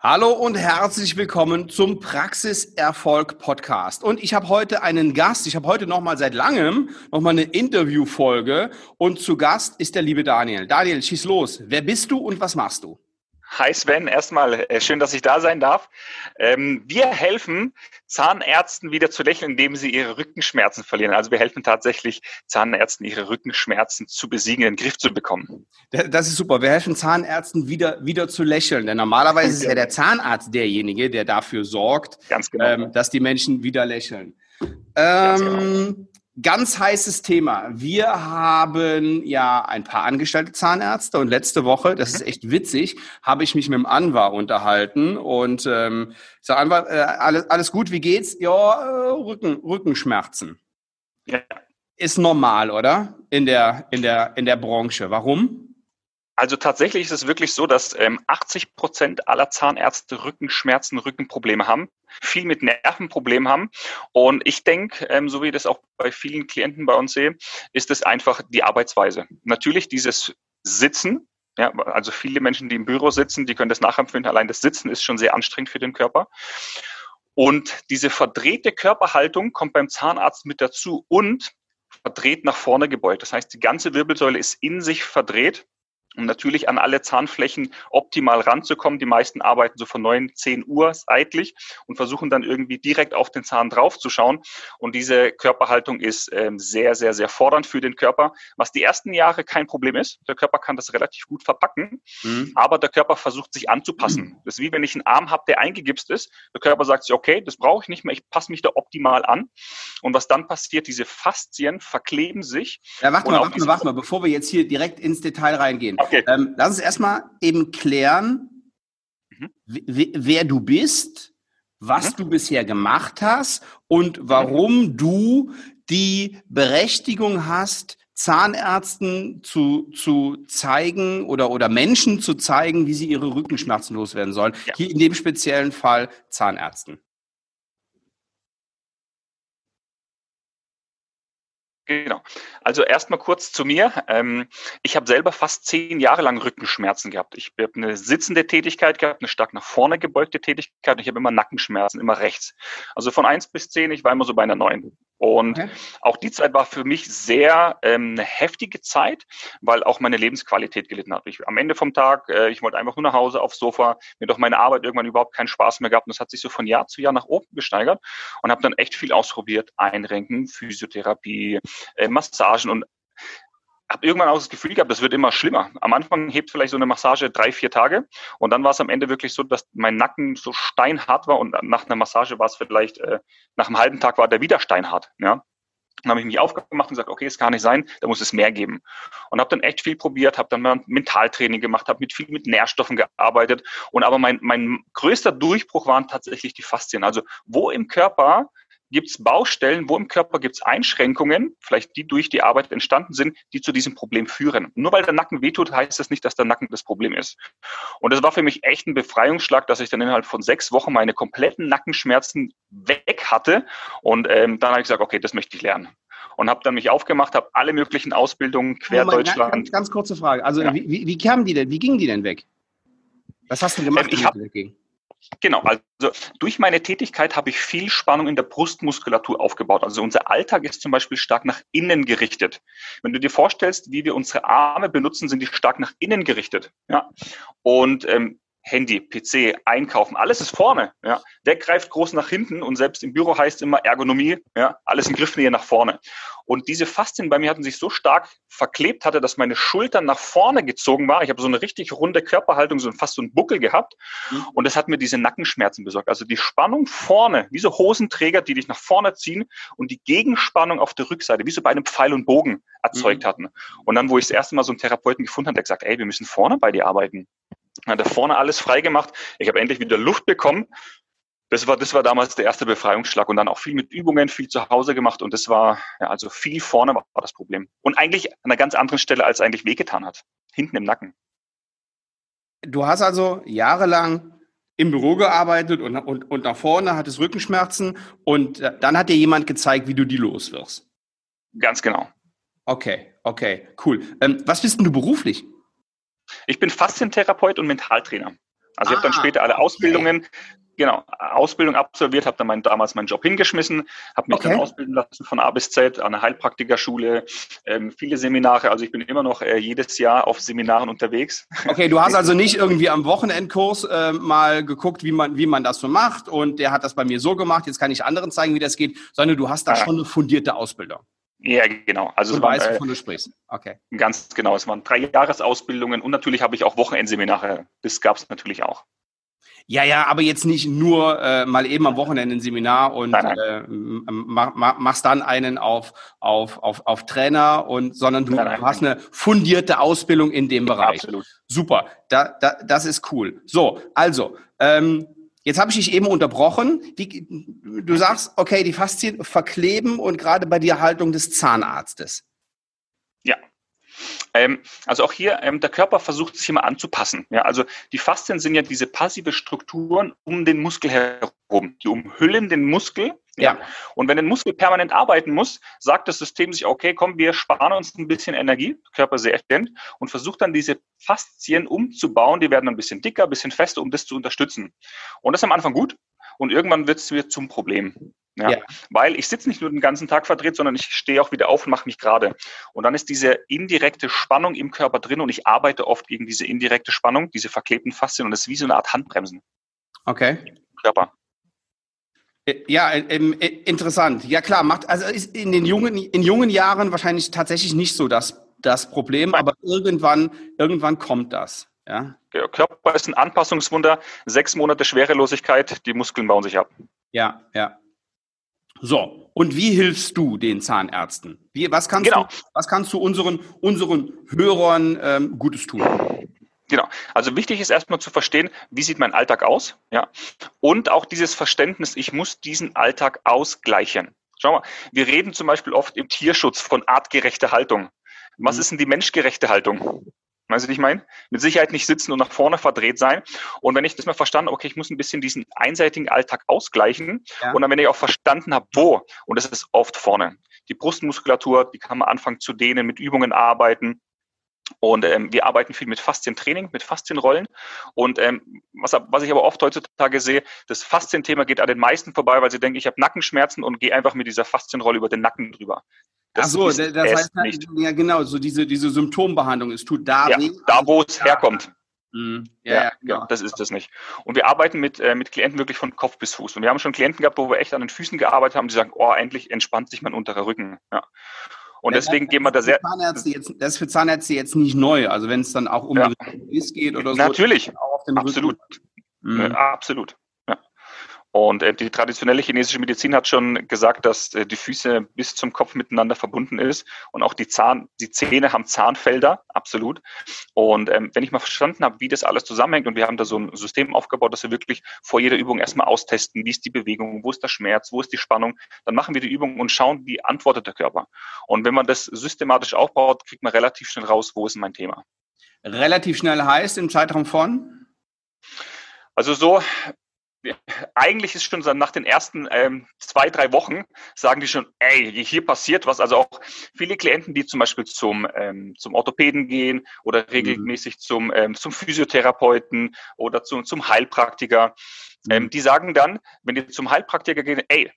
Hallo und herzlich willkommen zum Praxiserfolg Podcast. Und ich habe heute einen Gast. Ich habe heute noch mal seit langem noch mal eine Interviewfolge und zu Gast ist der liebe Daniel. Daniel, schieß los. Wer bist du und was machst du? Hi Sven, erstmal äh, schön, dass ich da sein darf. Ähm, wir helfen Zahnärzten wieder zu lächeln, indem sie ihre Rückenschmerzen verlieren. Also wir helfen tatsächlich Zahnärzten, ihre Rückenschmerzen zu besiegen, in den Griff zu bekommen. Das ist super. Wir helfen Zahnärzten wieder, wieder zu lächeln. Denn normalerweise ist ja der Zahnarzt derjenige, der dafür sorgt, genau. ähm, dass die Menschen wieder lächeln. Ähm, genau. Ganz heißes Thema. Wir haben ja ein paar angestellte Zahnärzte und letzte Woche, das ist echt witzig, habe ich mich mit dem Anwar unterhalten und ähm, ich sage Anwar, äh, alles, alles gut, wie geht's? Ja, äh, Rücken, Rückenschmerzen. Ja. Ist normal, oder? In der, in der, in der Branche. Warum? Also tatsächlich ist es wirklich so, dass ähm, 80 Prozent aller Zahnärzte Rückenschmerzen, Rückenprobleme haben, viel mit Nervenproblemen haben. Und ich denke, ähm, so wie ich das auch bei vielen Klienten bei uns sehe, ist es einfach die Arbeitsweise. Natürlich dieses Sitzen, ja, also viele Menschen, die im Büro sitzen, die können das nachempfinden. Allein das Sitzen ist schon sehr anstrengend für den Körper. Und diese verdrehte Körperhaltung kommt beim Zahnarzt mit dazu und verdreht nach vorne gebeugt. Das heißt, die ganze Wirbelsäule ist in sich verdreht um natürlich an alle Zahnflächen optimal ranzukommen. Die meisten arbeiten so von 9, 10 Uhr seitlich und versuchen dann irgendwie direkt auf den Zahn draufzuschauen. Und diese Körperhaltung ist ähm, sehr, sehr, sehr fordernd für den Körper, was die ersten Jahre kein Problem ist. Der Körper kann das relativ gut verpacken, mhm. aber der Körper versucht sich anzupassen. Das ist wie wenn ich einen Arm habe, der eingegipst ist. Der Körper sagt sich, okay, das brauche ich nicht mehr, ich passe mich da optimal an. Und was dann passiert, diese Faszien verkleben sich. Ja, warte mal, warte mal, warte mal, bevor wir jetzt hier direkt ins Detail reingehen. Okay. Ähm, lass uns erstmal eben klären, mhm. wer du bist, was mhm. du bisher gemacht hast und warum mhm. du die Berechtigung hast, Zahnärzten zu, zu zeigen oder, oder Menschen zu zeigen, wie sie ihre Rückenschmerzen loswerden sollen. Ja. Hier in dem speziellen Fall Zahnärzten. Genau. Also erstmal kurz zu mir. Ähm, ich habe selber fast zehn Jahre lang Rückenschmerzen gehabt. Ich habe eine sitzende Tätigkeit gehabt, eine stark nach vorne gebeugte Tätigkeit und ich habe immer Nackenschmerzen, immer rechts. Also von eins bis zehn, ich war immer so bei einer neun. Und okay. auch die Zeit war für mich sehr ähm, eine heftige Zeit, weil auch meine Lebensqualität gelitten hat. Ich, am Ende vom Tag, äh, ich wollte einfach nur nach Hause aufs Sofa, mir doch meine Arbeit irgendwann überhaupt keinen Spaß mehr gehabt. Und das hat sich so von Jahr zu Jahr nach oben gesteigert und habe dann echt viel ausprobiert. Einrenken, Physiotherapie, äh, Massagen und habe irgendwann auch das Gefühl gehabt, das wird immer schlimmer. Am Anfang hebt vielleicht so eine Massage drei, vier Tage und dann war es am Ende wirklich so, dass mein Nacken so steinhart war und nach einer Massage war es vielleicht, äh, nach einem halben Tag war der wieder steinhart. Ja? Dann habe ich mich aufgemacht und gesagt, okay, es kann nicht sein, da muss es mehr geben. Und habe dann echt viel probiert, habe dann mal Mentaltraining gemacht, habe mit viel mit Nährstoffen gearbeitet. Und aber mein, mein größter Durchbruch waren tatsächlich die Faszien. Also wo im Körper gibt es Baustellen, wo im Körper gibt es Einschränkungen, vielleicht die durch die Arbeit entstanden sind, die zu diesem Problem führen. Nur weil der Nacken wehtut, heißt das nicht, dass der Nacken das Problem ist. Und das war für mich echt ein Befreiungsschlag, dass ich dann innerhalb von sechs Wochen meine kompletten Nackenschmerzen weg hatte. Und ähm, dann habe ich gesagt, okay, das möchte ich lernen. Und habe dann mich aufgemacht, habe alle möglichen Ausbildungen quer Moment, Deutschland. Ganz, ganz, kurze Frage. Also ja. wie, wie, wie kamen die denn? Wie gingen die denn weg? Was hast du gemacht? Ähm, ich habe Genau, also durch meine Tätigkeit habe ich viel Spannung in der Brustmuskulatur aufgebaut. Also unser Alltag ist zum Beispiel stark nach innen gerichtet. Wenn du dir vorstellst, wie wir unsere Arme benutzen, sind die stark nach innen gerichtet. Ja? Und ähm, Handy, PC, Einkaufen, alles ist vorne. Ja. Der greift groß nach hinten und selbst im Büro heißt immer Ergonomie, ja, alles in Griffnähe nach vorne. Und diese Faszien bei mir hatten sich so stark verklebt hatte, dass meine Schultern nach vorne gezogen war. Ich habe so eine richtig runde Körperhaltung, so fast so einen Buckel gehabt. Mhm. Und das hat mir diese Nackenschmerzen besorgt. Also die Spannung vorne, wie so Hosenträger, die dich nach vorne ziehen und die Gegenspannung auf der Rückseite, wie so bei einem Pfeil und Bogen erzeugt mhm. hatten. Und dann, wo ich das erste Mal so einen Therapeuten gefunden habe, der gesagt, ey, wir müssen vorne bei dir arbeiten hat er vorne alles freigemacht. Ich habe endlich wieder Luft bekommen. Das war, das war damals der erste Befreiungsschlag und dann auch viel mit Übungen, viel zu Hause gemacht und das war, ja, also viel vorne war das Problem. Und eigentlich an einer ganz anderen Stelle, als eigentlich wehgetan hat. Hinten im Nacken. Du hast also jahrelang im Büro gearbeitet und, und, und nach vorne hattest Rückenschmerzen und dann hat dir jemand gezeigt, wie du die los wirst. Ganz genau. Okay, okay, cool. Ähm, was bist denn du beruflich? Ich bin Faszientherapeut und Mentaltrainer. Also ah, ich habe dann später alle Ausbildungen, okay. genau, Ausbildung absolviert, habe dann mein, damals meinen Job hingeschmissen, habe mich okay. dann ausbilden lassen von A bis Z an der Heilpraktikerschule, ähm, viele Seminare. Also ich bin immer noch äh, jedes Jahr auf Seminaren unterwegs. Okay, du hast also nicht irgendwie am Wochenendkurs äh, mal geguckt, wie man, wie man das so macht und der hat das bei mir so gemacht, jetzt kann ich anderen zeigen, wie das geht, sondern du hast da ja. schon eine fundierte Ausbildung. Ja, genau. Also du weißt, wovon du sprichst. Okay. Ganz genau. Es waren drei Jahresausbildungen und natürlich habe ich auch Wochenendseminare. Das gab es natürlich auch. Ja, ja, aber jetzt nicht nur äh, mal eben am Wochenende ein Seminar und nein, nein. Äh, mach, mach, machst dann einen auf, auf, auf, auf Trainer und sondern du nein, hast eine fundierte Ausbildung in dem Bereich. Absolut. Super, da, da, das ist cool. So, also, ähm, Jetzt habe ich dich eben unterbrochen. Wie, du sagst, okay, die Faszien verkleben und gerade bei der Haltung des Zahnarztes. Ja. Ähm, also auch hier, ähm, der Körper versucht sich immer anzupassen. Ja, also die Faszien sind ja diese passive Strukturen um den Muskel herum. Die umhüllen den Muskel ja. Und wenn ein Muskel permanent arbeiten muss, sagt das System sich, okay, komm, wir sparen uns ein bisschen Energie, Körper sehr effizient, und versucht dann diese Faszien umzubauen. Die werden ein bisschen dicker, ein bisschen fester, um das zu unterstützen. Und das ist am Anfang gut. Und irgendwann wird es wieder zum Problem. Ja, ja. Weil ich sitze nicht nur den ganzen Tag verdreht, sondern ich stehe auch wieder auf und mache mich gerade. Und dann ist diese indirekte Spannung im Körper drin und ich arbeite oft gegen diese indirekte Spannung, diese verklebten Faszien und das ist wie so eine Art Handbremsen. Okay. Körper. Äh, ja, äh, ähm, äh, interessant. Ja klar, macht also ist in den jungen in jungen Jahren wahrscheinlich tatsächlich nicht so das das Problem, aber irgendwann irgendwann kommt das. Ja. Der Körper ist ein Anpassungswunder. Sechs Monate Schwerelosigkeit, die Muskeln bauen sich ab. Ja, ja. So, und wie hilfst du den Zahnärzten? Wie, was, kannst genau. du, was kannst du unseren, unseren Hörern ähm, Gutes tun? Genau. Also wichtig ist erstmal zu verstehen, wie sieht mein Alltag aus, ja. Und auch dieses Verständnis, ich muss diesen Alltag ausgleichen. Schau mal, wir reden zum Beispiel oft im Tierschutz von artgerechter Haltung. Was mhm. ist denn die menschgerechte Haltung? Weißt du, was ich meine? Mit Sicherheit nicht sitzen und nach vorne verdreht sein. Und wenn ich das mal verstanden habe, okay, ich muss ein bisschen diesen einseitigen Alltag ausgleichen. Ja. Und dann, wenn ich auch verstanden habe, wo, und das ist oft vorne. Die Brustmuskulatur, die kann man anfangen zu dehnen, mit Übungen arbeiten. Und ähm, wir arbeiten viel mit Faszientraining, mit Faszienrollen. Und ähm, was, was ich aber oft heutzutage sehe, das Faszienthema geht an den meisten vorbei, weil sie denken, ich habe Nackenschmerzen und gehe einfach mit dieser Faszienrolle über den Nacken drüber. Das Ach so, das heißt, halt, nicht. ja genau, so diese, diese Symptombehandlung, es tut da ja, weh. Da, wo es herkommt. Mhm. Ja, ja, genau. ja, das ist das nicht. Und wir arbeiten mit, äh, mit Klienten wirklich von Kopf bis Fuß. Und wir haben schon Klienten gehabt, wo wir echt an den Füßen gearbeitet haben, die sagen, oh, endlich entspannt sich mein unterer Rücken. Ja. Und ja, deswegen gehen wir da sehr. Jetzt, das ist für Zahnärzte jetzt nicht neu. Also wenn es dann auch um ja. den geht oder so. Natürlich. Absolut. Mhm. Absolut. Und äh, die traditionelle chinesische Medizin hat schon gesagt, dass äh, die Füße bis zum Kopf miteinander verbunden ist und auch die Zahn, die Zähne haben Zahnfelder, absolut. Und ähm, wenn ich mal verstanden habe, wie das alles zusammenhängt und wir haben da so ein System aufgebaut, dass wir wirklich vor jeder Übung erstmal austesten, wie ist die Bewegung, wo ist der Schmerz, wo ist die Spannung, dann machen wir die Übung und schauen, wie antwortet der Körper. Und wenn man das systematisch aufbaut, kriegt man relativ schnell raus, wo ist mein Thema. Relativ schnell heißt im Zeitraum von? Also so eigentlich ist schon nach den ersten ähm, zwei, drei Wochen, sagen die schon, ey, hier passiert was. Also auch viele Klienten, die zum Beispiel zum, ähm, zum Orthopäden gehen oder mhm. regelmäßig mhm. zum, ähm, zum Physiotherapeuten oder zum, zum Heilpraktiker, ähm, mhm. die sagen dann, wenn die zum Heilpraktiker gehen, ey,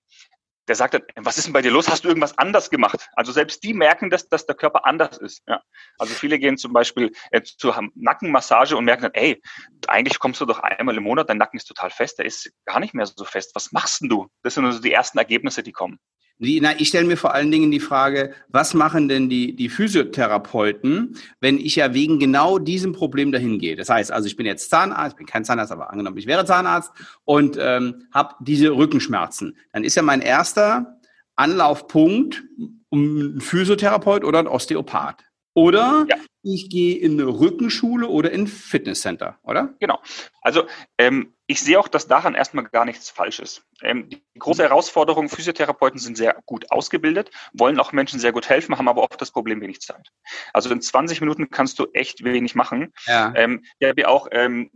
der sagt dann, was ist denn bei dir los? Hast du irgendwas anders gemacht? Also selbst die merken, dass, dass der Körper anders ist. Ja. Also viele gehen zum Beispiel äh, zur Nackenmassage und merken dann, ey, eigentlich kommst du doch einmal im Monat, dein Nacken ist total fest, der ist gar nicht mehr so fest. Was machst denn du? Das sind also die ersten Ergebnisse, die kommen. Die, na, ich stelle mir vor allen Dingen die Frage, was machen denn die, die Physiotherapeuten, wenn ich ja wegen genau diesem Problem dahin gehe? Das heißt, also ich bin jetzt Zahnarzt, bin kein Zahnarzt, aber angenommen, ich wäre Zahnarzt und ähm, habe diese Rückenschmerzen. Dann ist ja mein erster Anlaufpunkt um ein Physiotherapeut oder ein Osteopath. Oder ja. ich gehe in eine Rückenschule oder in ein Fitnesscenter, oder? Genau. Also ähm, ich sehe auch, dass daran erstmal gar nichts falsch ist. Ähm, die große Herausforderung, Physiotherapeuten sind sehr gut ausgebildet, wollen auch Menschen sehr gut helfen, haben aber oft das Problem wenig Zeit. Also in 20 Minuten kannst du echt wenig machen. Ja. Ähm, ich habe ja auch ähm,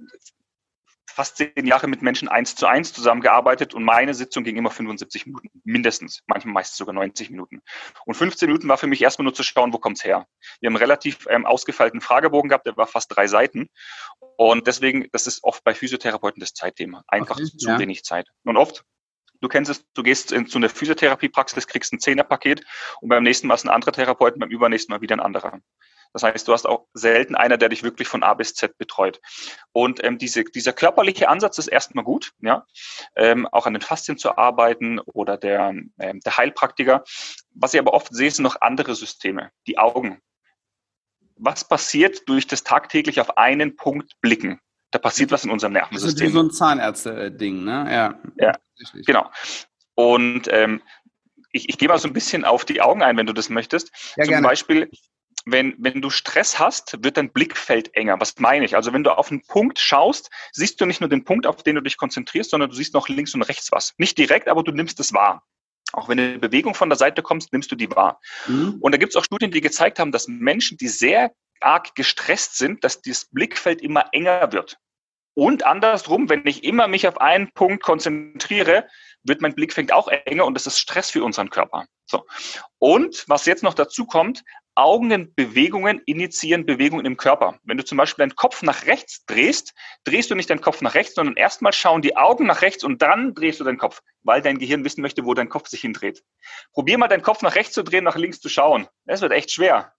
fast zehn Jahre mit Menschen eins zu eins zusammengearbeitet und meine Sitzung ging immer 75 Minuten, mindestens, manchmal meistens sogar 90 Minuten. Und 15 Minuten war für mich erstmal nur zu schauen, wo kommt's her. Wir haben einen relativ ähm, ausgefeilten Fragebogen gehabt, der war fast drei Seiten. Und deswegen, das ist oft bei Physiotherapeuten das Zeitthema. Einfach okay, zu ja. wenig Zeit. Und oft, du kennst es, du gehst in, zu einer Physiotherapiepraxis, kriegst ein Zehnerpaket und beim nächsten Mal ist ein anderer Therapeut, beim übernächsten Mal wieder ein anderer. Das heißt, du hast auch selten einer, der dich wirklich von A bis Z betreut. Und ähm, diese, dieser körperliche Ansatz ist erstmal gut, ja, ähm, auch an den Faszien zu arbeiten oder der, ähm, der Heilpraktiker. Was ich aber oft sehe, sind noch andere Systeme, die Augen. Was passiert durch das tagtäglich auf einen Punkt blicken? Da passiert was in unserem Nervensystem. Das ist so ein Zahnärzte-Ding, ne? Ja, ja genau. Und ähm, ich, ich gehe mal so ein bisschen auf die Augen ein, wenn du das möchtest. Ja, Zum gerne. Beispiel wenn, wenn du Stress hast, wird dein Blickfeld enger. Was meine ich? Also wenn du auf einen Punkt schaust, siehst du nicht nur den Punkt, auf den du dich konzentrierst, sondern du siehst noch links und rechts was. Nicht direkt, aber du nimmst es wahr. Auch wenn eine Bewegung von der Seite kommt, nimmst du die wahr. Mhm. Und da gibt es auch Studien, die gezeigt haben, dass Menschen, die sehr arg gestresst sind, dass das Blickfeld immer enger wird. Und andersrum, wenn ich immer mich auf einen Punkt konzentriere, wird mein Blickfeld auch enger und das ist Stress für unseren Körper. So. Und was jetzt noch dazu kommt, Augenbewegungen initiieren Bewegungen im Körper. Wenn du zum Beispiel deinen Kopf nach rechts drehst, drehst du nicht deinen Kopf nach rechts, sondern erstmal schauen die Augen nach rechts und dann drehst du deinen Kopf, weil dein Gehirn wissen möchte, wo dein Kopf sich hindreht. Probier mal deinen Kopf nach rechts zu drehen, nach links zu schauen. Das wird echt schwer.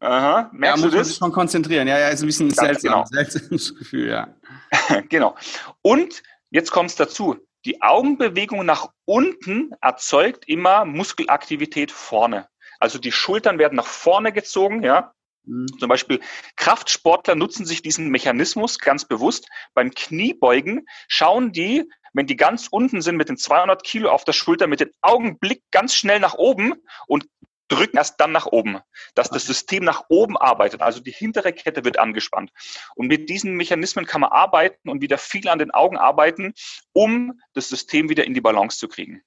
Aha, merkst ja, muss du das? sich schon konzentrieren. Ja, ja, ist ein bisschen seltsam, genau. seltsames Gefühl, ja. genau. Und jetzt kommt es dazu. Die Augenbewegung nach unten erzeugt immer Muskelaktivität vorne. Also die Schultern werden nach vorne gezogen, ja. Mhm. Zum Beispiel Kraftsportler nutzen sich diesen Mechanismus ganz bewusst. Beim Kniebeugen schauen die, wenn die ganz unten sind mit den 200 Kilo auf der Schulter, mit dem Augenblick ganz schnell nach oben und drücken erst dann nach oben, dass das System nach oben arbeitet. Also die hintere Kette wird angespannt. Und mit diesen Mechanismen kann man arbeiten und wieder viel an den Augen arbeiten, um das System wieder in die Balance zu kriegen.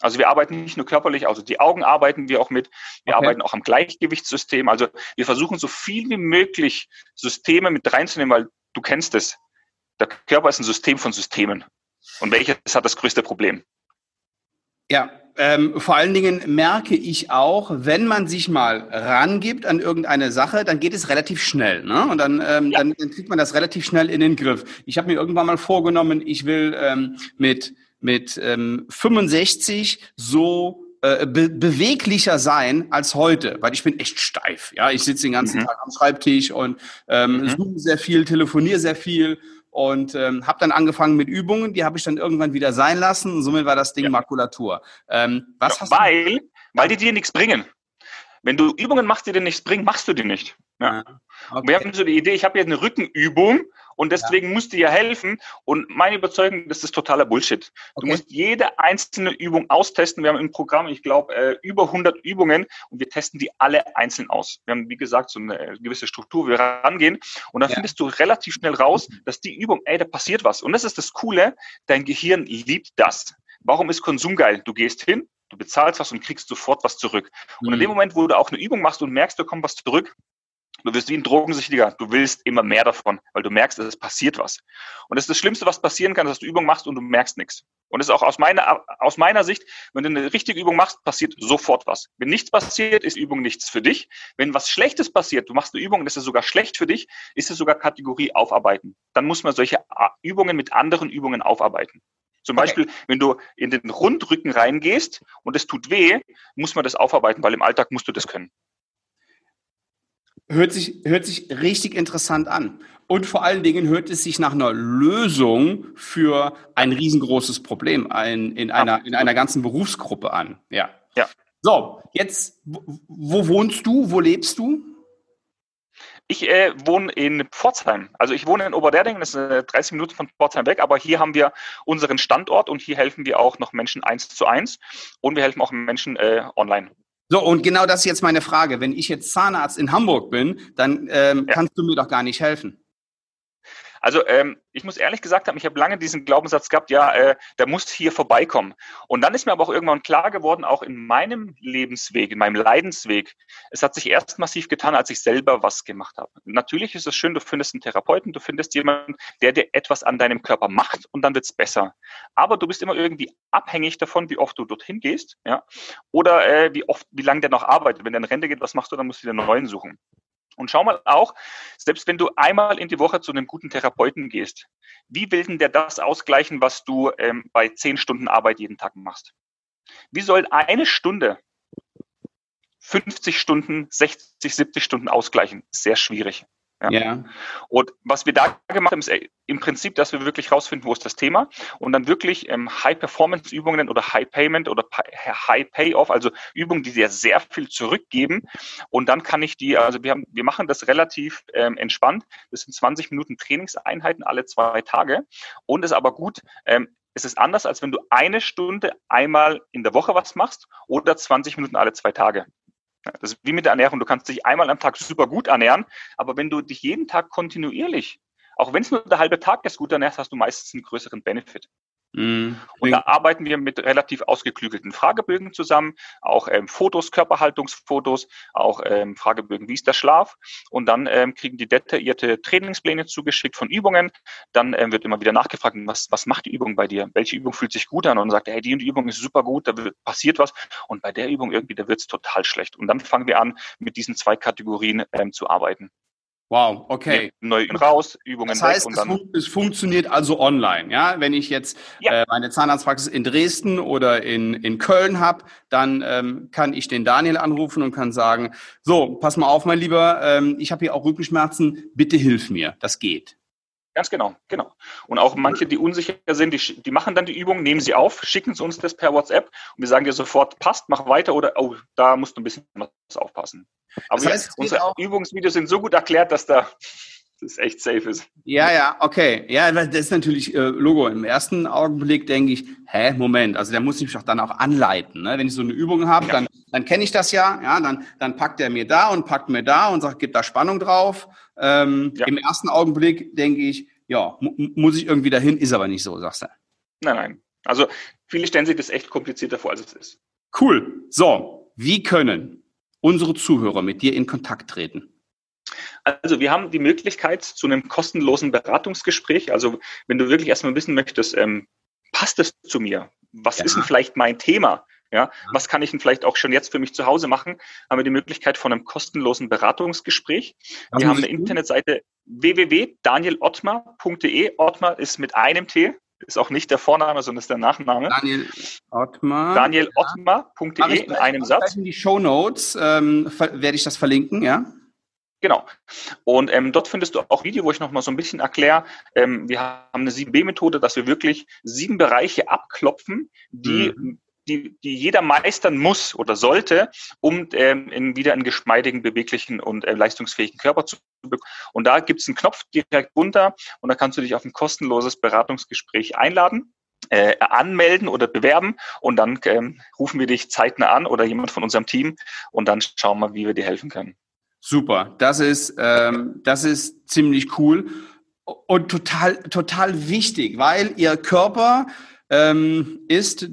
Also wir arbeiten nicht nur körperlich, also die Augen arbeiten wir auch mit. Wir okay. arbeiten auch am Gleichgewichtssystem. Also wir versuchen so viel wie möglich Systeme mit reinzunehmen, weil du kennst es. Der Körper ist ein System von Systemen. Und welches hat das größte Problem? Ja, ähm, vor allen Dingen merke ich auch, wenn man sich mal rangibt an irgendeine Sache, dann geht es relativ schnell. Ne? Und dann, ähm, ja. dann, dann, kriegt man das relativ schnell in den Griff. Ich habe mir irgendwann mal vorgenommen, ich will ähm, mit mit ähm, 65 so äh, be beweglicher sein als heute, weil ich bin echt steif. Ja, ich sitze den ganzen mhm. Tag am Schreibtisch und ähm, mhm. zoome sehr viel, telefoniere sehr viel und ähm, habe dann angefangen mit Übungen. Die habe ich dann irgendwann wieder sein lassen. Und somit war das Ding ja. Makulatur. Ähm, was ja, hast weil, du? weil die dir nichts bringen. Wenn du Übungen machst, die dir nichts bringen, machst du die nicht. Ja. Okay. Wir haben so die Idee, ich habe jetzt eine Rückenübung und deswegen ja. musst du ja helfen. Und meine Überzeugung, das ist totaler Bullshit. Okay. Du musst jede einzelne Übung austesten. Wir haben im Programm, ich glaube, äh, über 100 Übungen und wir testen die alle einzeln aus. Wir haben, wie gesagt, so eine äh, gewisse Struktur, wo wir rangehen und dann ja. findest du relativ schnell raus, dass die Übung, ey, da passiert was. Und das ist das Coole, dein Gehirn liebt das. Warum ist Konsum geil? Du gehst hin, du bezahlst was und kriegst sofort was zurück. Und in mhm. dem Moment, wo du auch eine Übung machst und merkst, da kommt was zurück, Du wirst wie ein Drogensüchtiger. Du willst immer mehr davon, weil du merkst, es passiert was. Und das ist das Schlimmste, was passieren kann, dass du Übung machst und du merkst nichts. Und das ist auch aus meiner, aus meiner Sicht, wenn du eine richtige Übung machst, passiert sofort was. Wenn nichts passiert, ist Übung nichts für dich. Wenn was Schlechtes passiert, du machst eine Übung und das ist sogar schlecht für dich, ist es sogar Kategorie aufarbeiten. Dann muss man solche Übungen mit anderen Übungen aufarbeiten. Zum okay. Beispiel, wenn du in den Rundrücken reingehst und es tut weh, muss man das aufarbeiten, weil im Alltag musst du das können. Hört sich, hört sich richtig interessant an. Und vor allen Dingen hört es sich nach einer Lösung für ein riesengroßes Problem ein, in, einer, in einer ganzen Berufsgruppe an. Ja. ja. So, jetzt, wo wohnst du? Wo lebst du? Ich äh, wohne in Pforzheim. Also ich wohne in Oberderdingen, das ist äh, 30 Minuten von Pforzheim weg, aber hier haben wir unseren Standort und hier helfen wir auch noch Menschen eins zu eins und wir helfen auch Menschen äh, online. So, und genau das ist jetzt meine Frage. Wenn ich jetzt Zahnarzt in Hamburg bin, dann ähm, ja. kannst du mir doch gar nicht helfen. Also ähm, ich muss ehrlich gesagt haben, ich habe lange diesen Glaubenssatz gehabt, ja, äh, der muss hier vorbeikommen. Und dann ist mir aber auch irgendwann klar geworden, auch in meinem Lebensweg, in meinem Leidensweg, es hat sich erst massiv getan, als ich selber was gemacht habe. Natürlich ist es schön, du findest einen Therapeuten, du findest jemanden, der dir etwas an deinem Körper macht und dann wird's besser. Aber du bist immer irgendwie abhängig davon, wie oft du dorthin gehst, ja, oder äh, wie oft, wie lange der noch arbeitet. Wenn der in Rente geht, was machst du, dann musst du dir einen neuen suchen. Und schau mal auch, selbst wenn du einmal in die Woche zu einem guten Therapeuten gehst, wie will denn der das ausgleichen, was du ähm, bei zehn Stunden Arbeit jeden Tag machst? Wie soll eine Stunde 50 Stunden, 60, 70 Stunden ausgleichen? Sehr schwierig. Ja. ja. Und was wir da gemacht haben, ist äh, im Prinzip, dass wir wirklich rausfinden, wo ist das Thema und dann wirklich ähm, High-Performance-Übungen oder High-Payment oder High-Payoff, also Übungen, die dir sehr viel zurückgeben. Und dann kann ich die, also wir, haben, wir machen das relativ ähm, entspannt. Das sind 20 Minuten Trainingseinheiten alle zwei Tage. Und ist aber gut, ähm, es ist anders, als wenn du eine Stunde einmal in der Woche was machst oder 20 Minuten alle zwei Tage. Das ist wie mit der Ernährung. Du kannst dich einmal am Tag super gut ernähren, aber wenn du dich jeden Tag kontinuierlich, auch wenn es nur der halbe Tag ist, gut ernährst, hast du meistens einen größeren Benefit. Mhm. Und da arbeiten wir mit relativ ausgeklügelten Fragebögen zusammen, auch ähm, Fotos, Körperhaltungsfotos, auch ähm, Fragebögen, wie ist der Schlaf. Und dann ähm, kriegen die detaillierte Trainingspläne zugeschickt von Übungen. Dann ähm, wird immer wieder nachgefragt, was, was macht die Übung bei dir? Welche Übung fühlt sich gut an? Und sagt, hey, die Übung ist super gut, da wird, passiert was. Und bei der Übung irgendwie, da wird es total schlecht. Und dann fangen wir an, mit diesen zwei Kategorien ähm, zu arbeiten. Wow, okay. Neu raus, Übungen das heißt, weg und dann. Es, es funktioniert also online, ja. Wenn ich jetzt ja. äh, meine Zahnarztpraxis in Dresden oder in, in Köln habe, dann ähm, kann ich den Daniel anrufen und kann sagen: So, pass mal auf, mein Lieber, ähm, ich habe hier auch Rückenschmerzen, bitte hilf mir. Das geht. Ganz genau, genau. Und auch manche, die unsicher sind, die, die machen dann die Übung, nehmen sie auf, schicken sie uns das per WhatsApp und wir sagen dir sofort, passt, mach weiter oder oh, da musst du ein bisschen was aufpassen. Aber das heißt, wir, unsere Übungsvideos sind so gut erklärt, dass da das echt safe ist. Ja, ja, okay. Ja, das ist natürlich äh, Logo. Im ersten Augenblick denke ich, hä, Moment, also der muss mich doch dann auch anleiten. Ne? Wenn ich so eine Übung habe, ja. dann, dann kenne ich das ja, ja, dann, dann packt er mir da und packt mir da und sagt, gib da Spannung drauf. Ähm, ja. Im ersten Augenblick denke ich, ja, mu muss ich irgendwie dahin, ist aber nicht so, sagst du. Nein, nein. Also viele stellen sich das echt komplizierter vor, als es ist. Cool. So, wie können unsere Zuhörer mit dir in Kontakt treten? Also wir haben die Möglichkeit zu einem kostenlosen Beratungsgespräch. Also wenn du wirklich erstmal wissen möchtest, ähm, passt es zu mir? Was ja. ist denn vielleicht mein Thema? Ja, was kann ich denn vielleicht auch schon jetzt für mich zu Hause machen? Haben wir die Möglichkeit von einem kostenlosen Beratungsgespräch. Was wir haben eine Internetseite www.danielottmar.de. Ottmar ist mit einem T, ist auch nicht der Vorname, sondern ist der Nachname. Daniel Ottmar. Danielottmar.de in einem Satz. In die Show Notes ähm, werde ich das verlinken, ja. Genau. Und ähm, dort findest du auch Video, wo ich nochmal so ein bisschen erkläre. Ähm, wir haben eine 7b-Methode, dass wir wirklich sieben Bereiche abklopfen, die mhm die, die jeder meistern muss oder sollte, um ähm, in, wieder einen geschmeidigen, beweglichen und äh, leistungsfähigen Körper zu bekommen. Und da gibt es einen Knopf direkt runter und da kannst du dich auf ein kostenloses Beratungsgespräch einladen. Äh, anmelden oder bewerben und dann ähm, rufen wir dich zeitnah an oder jemand von unserem Team und dann schauen wir, wie wir dir helfen können. Super, das ist, ähm, das ist ziemlich cool und total, total wichtig, weil ihr Körper ähm, ist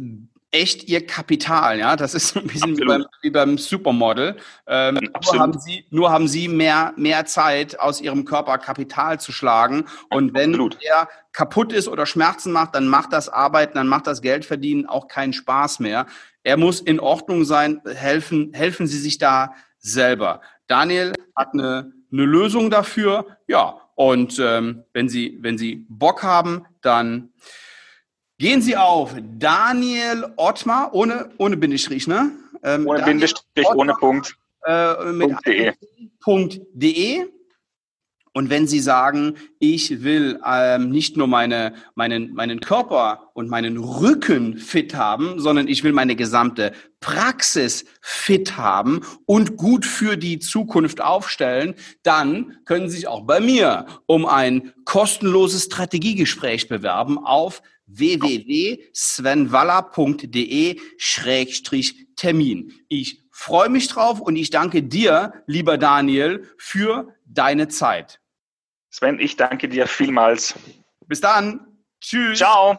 echt ihr Kapital, ja. Das ist ein bisschen wie beim, wie beim, Supermodel. Ähm, nur haben sie, nur haben sie mehr, mehr Zeit, aus ihrem Körper Kapital zu schlagen. Und wenn Absolut. der kaputt ist oder Schmerzen macht, dann macht das Arbeiten, dann macht das Geld verdienen auch keinen Spaß mehr. Er muss in Ordnung sein. Helfen, helfen Sie sich da selber. Daniel hat eine, eine Lösung dafür. Ja. Und ähm, wenn Sie, wenn Sie Bock haben, dann Gehen Sie auf Daniel Ottmar, ohne, ohne Bindestrich, ne? Ähm, ohne Daniel Bindestrich, Ottmar, ohne Punkt. Äh, mit .de. .de. Und wenn Sie sagen, ich will ähm, nicht nur meine, meinen, meinen Körper und meinen Rücken fit haben, sondern ich will meine gesamte Praxis fit haben und gut für die Zukunft aufstellen, dann können Sie sich auch bei mir um ein kostenloses Strategiegespräch bewerben auf www.svenwaller.de-termin. Ich freue mich drauf und ich danke dir, lieber Daniel, für deine Zeit. Sven, ich danke dir vielmals. Bis dann. Tschüss. Ciao.